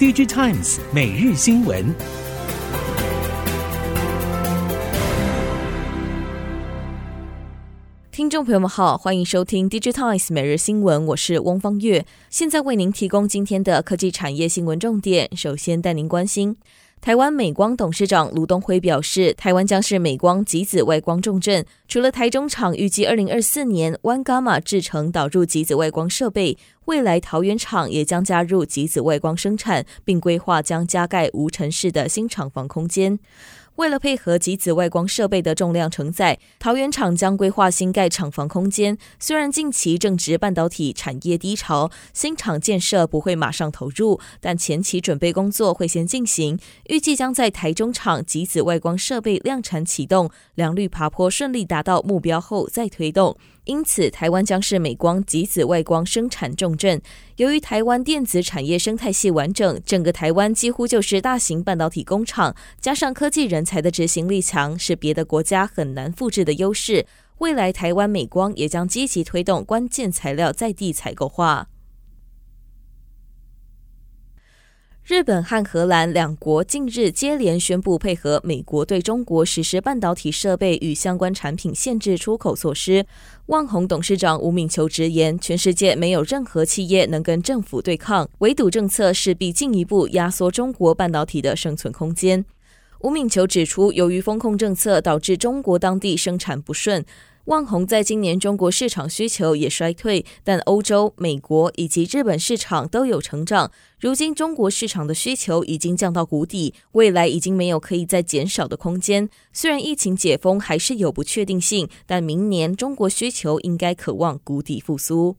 DigiTimes 每日新闻。听众朋友们好，欢迎收听 DigiTimes 每日新闻，我是翁方月，现在为您提供今天的科技产业新闻重点。首先带您关心。台湾美光董事长卢东辉表示，台湾将是美光极紫外光重镇。除了台中厂预计二零二四年 One Gamma 制程导入极紫外光设备，未来桃园厂也将加入极紫外光生产，并规划将加盖无尘室的新厂房空间。为了配合极紫外光设备的重量承载，桃园厂将规划新盖厂房空间。虽然近期正值半导体产业低潮，新厂建设不会马上投入，但前期准备工作会先进行。预计将在台中厂极紫外光设备量产启动，良率爬坡顺利达到目标后再推动。因此，台湾将是美光及紫外光生产重镇。由于台湾电子产业生态系完整，整个台湾几乎就是大型半导体工厂，加上科技人才的执行力强，是别的国家很难复制的优势。未来，台湾美光也将积极推动关键材料在地采购化。日本和荷兰两国近日接连宣布配合美国对中国实施半导体设备与相关产品限制出口措施。万宏董事长吴敏球直言，全世界没有任何企业能跟政府对抗，围堵政策势必进一步压缩中国半导体的生存空间。吴敏球指出，由于封控政策导致中国当地生产不顺。万宏在今年中国市场需求也衰退，但欧洲、美国以及日本市场都有成长。如今中国市场的需求已经降到谷底，未来已经没有可以再减少的空间。虽然疫情解封还是有不确定性，但明年中国需求应该可望谷底复苏。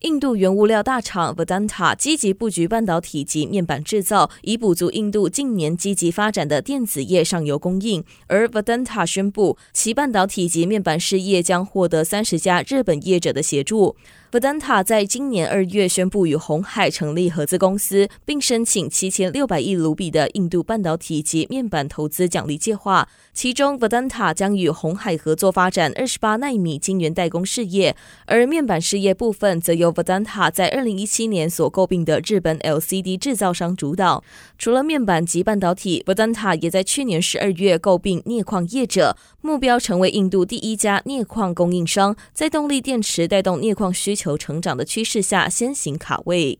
印度原物料大厂 Vedanta 积极布局半导体及面板制造，以补足印度近年积极发展的电子业上游供应。而 Vedanta 宣布，其半导体及面板事业将获得三十家日本业者的协助。Vedanta 在今年二月宣布与红海成立合资公司，并申请七千六百亿卢比的印度半导体及面板投资奖励计划。其中，Vedanta 将与红海合作发展二十八纳米晶圆代工事业，而面板事业部分则由 Vedanta 在二零一七年所购并的日本 LCD 制造商主导。除了面板及半导体，Vedanta 也在去年十二月购并镍矿业者，目标成为印度第一家镍矿供应商，在动力电池带动镍矿需求。成长的趋势下，先行卡位。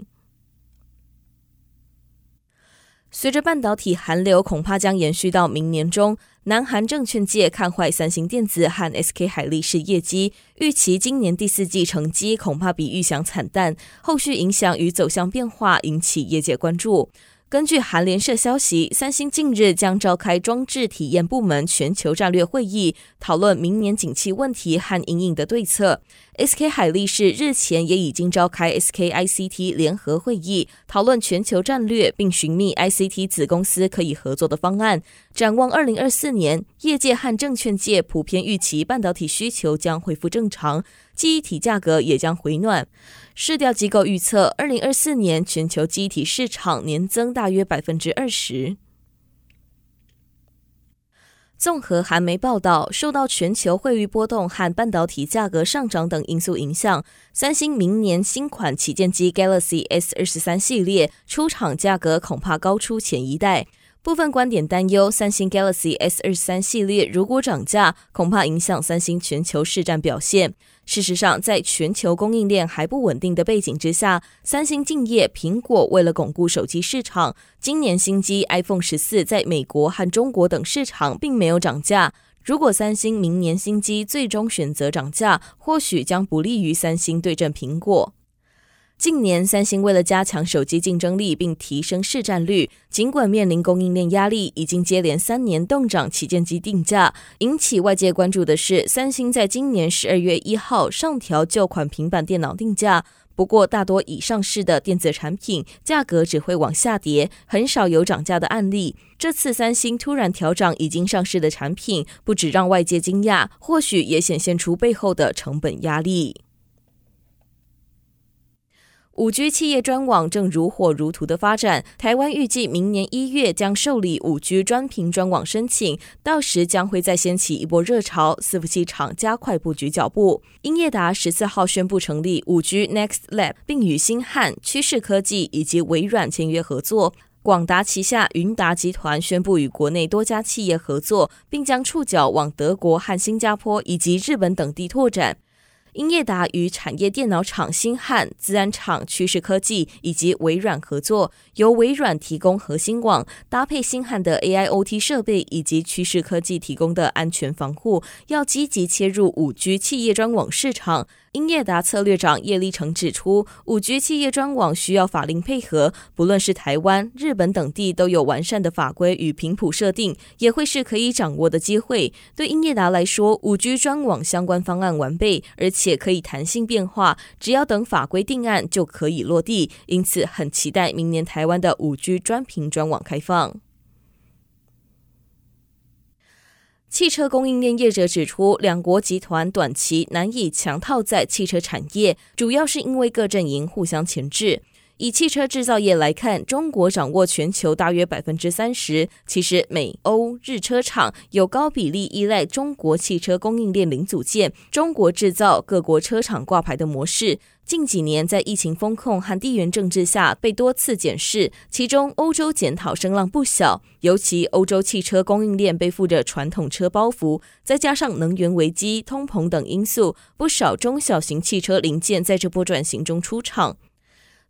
随着半导体寒流恐怕将延续到明年中，南韩证券界看坏三星电子和 SK 海力士业绩，预期今年第四季成绩恐怕比预想惨淡，后续影响与走向变化引起业界关注。根据韩联社消息，三星近日将召开装置体验部门全球战略会议，讨论明年景气问题和因应的对策。SK 海力士日前也已经召开 SK ICT 联合会议，讨论全球战略，并寻觅 ICT 子公司可以合作的方案。展望二零二四年，业界和证券界普遍预期半导体需求将恢复正常，记忆体价格也将回暖。市调机构预测，二零二四年全球记忆体市场年增大约百分之二十。综合韩媒报道，受到全球汇率波动和半导体价格上涨等因素影响，三星明年新款旗舰机 Galaxy S 二十三系列出厂价格恐怕高出前一代。部分观点担忧，三星 Galaxy S 二十三系列如果涨价，恐怕影响三星全球市占表现。事实上，在全球供应链还不稳定的背景之下，三星敬业，苹果为了巩固手机市场，今年新机 iPhone 十四在美国和中国等市场并没有涨价。如果三星明年新机最终选择涨价，或许将不利于三星对阵苹果。近年，三星为了加强手机竞争力并提升市占率，尽管面临供应链压力，已经接连三年冻涨旗舰机定价。引起外界关注的是，三星在今年十二月一号上调旧款平板电脑定价。不过，大多已上市的电子产品价格只会往下跌，很少有涨价的案例。这次三星突然调涨已经上市的产品，不只让外界惊讶，或许也显现出背后的成本压力。五 G 企业专网正如火如荼的发展，台湾预计明年一月将受理五 G 专频专网申请，到时将会再掀起一波热潮，伺服器厂加快布局脚步。英业达十四号宣布成立五 G Next Lab，并与星汉、趋势科技以及微软签约合作。广达旗下云达集团宣布与国内多家企业合作，并将触角往德国和新加坡以及日本等地拓展。英业达与产业电脑厂星汉、自然厂趋势科技以及微软合作，由微软提供核心网，搭配星汉的 AIoT 设备以及趋势科技提供的安全防护，要积极切入五 G 企业专网市场。英业达策略长叶立成指出，五 G 企业专网需要法令配合，不论是台湾、日本等地都有完善的法规与频谱设定，也会是可以掌握的机会。对英业达来说，五 G 专网相关方案完备，而且可以弹性变化，只要等法规定案就可以落地。因此，很期待明年台湾的五 G 专频专网开放。汽车供应链业者指出，两国集团短期难以强套在汽车产业，主要是因为各阵营互相牵制。以汽车制造业来看，中国掌握全球大约百分之三十。其实美欧日车厂有高比例依赖中国汽车供应链零组件，中国制造各国车厂挂牌的模式，近几年在疫情风控和地缘政治下被多次检视，其中欧洲检讨声浪不小。尤其欧洲汽车供应链背负着传统车包袱，再加上能源危机、通膨等因素，不少中小型汽车零件在这波转型中出场。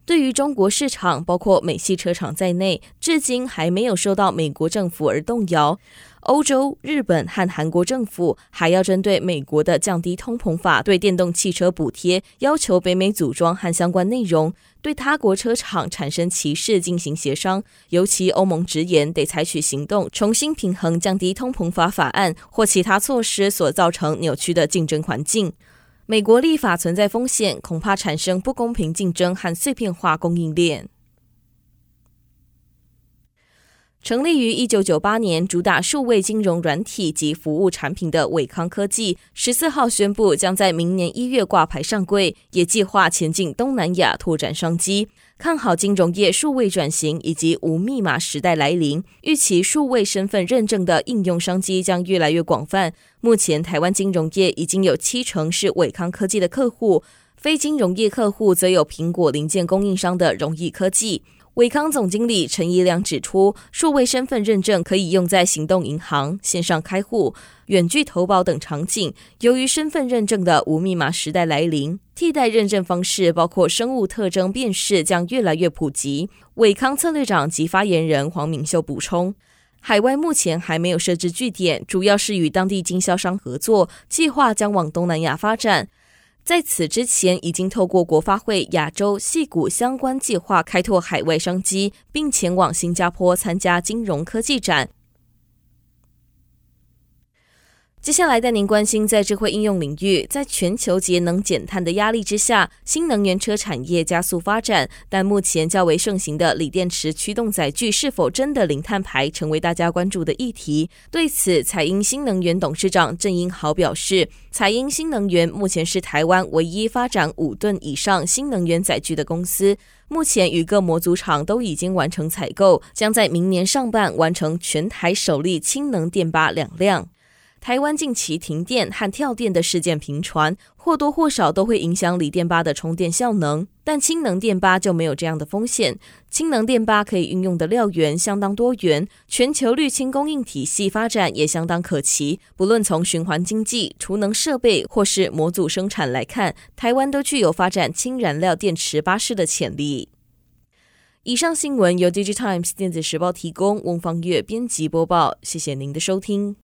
对于中国市场，包括美系车厂在内，至今还没有受到美国政府而动摇。欧洲、日本和韩国政府还要针对美国的降低通膨法对电动汽车补贴，要求北美组装和相关内容，对他国车厂产生歧视进行协商。尤其欧盟直言得采取行动，重新平衡降低通膨法法案或其他措施所造成扭曲的竞争环境。美国立法存在风险，恐怕产生不公平竞争和碎片化供应链。成立于一九九八年，主打数位金融软体及服务产品的伟康科技，十四号宣布将在明年一月挂牌上柜，也计划前进东南亚拓展商机。看好金融业数位转型以及无密码时代来临，预期数位身份认证的应用商机将越来越广泛。目前，台湾金融业已经有七成是伟康科技的客户，非金融业客户则有苹果零件供应商的荣易科技。伟康总经理陈怡良指出，数位身份认证可以用在行动银行、线上开户、远距投保等场景。由于身份认证的无密码时代来临，替代认证方式包括生物特征辨识将越来越普及。伟康策略长及发言人黄敏秀补充，海外目前还没有设置据点，主要是与当地经销商合作，计划将往东南亚发展。在此之前，已经透过国发会亚洲矽谷相关计划开拓海外商机，并前往新加坡参加金融科技展。接下来带您关心，在智慧应用领域，在全球节能减碳的压力之下，新能源车产业加速发展。但目前较为盛行的锂电池驱动载具是否真的零碳排，成为大家关注的议题。对此，彩英新能源董事长郑英豪表示，彩英新能源目前是台湾唯一发展五吨以上新能源载具的公司，目前与各模组厂都已经完成采购，将在明年上半完成全台首例氢能电巴两辆。台湾近期停电和跳电的事件频传，或多或少都会影响锂电巴的充电效能。但氢能电巴就没有这样的风险。氢能电巴可以运用的料源相当多元，全球绿氢供应体系发展也相当可期。不论从循环经济、储能设备或是模组生产来看，台湾都具有发展氢燃料电池巴士的潜力。以上新闻由《DigiTimes 电子时报》提供，翁方月编辑播报。谢谢您的收听。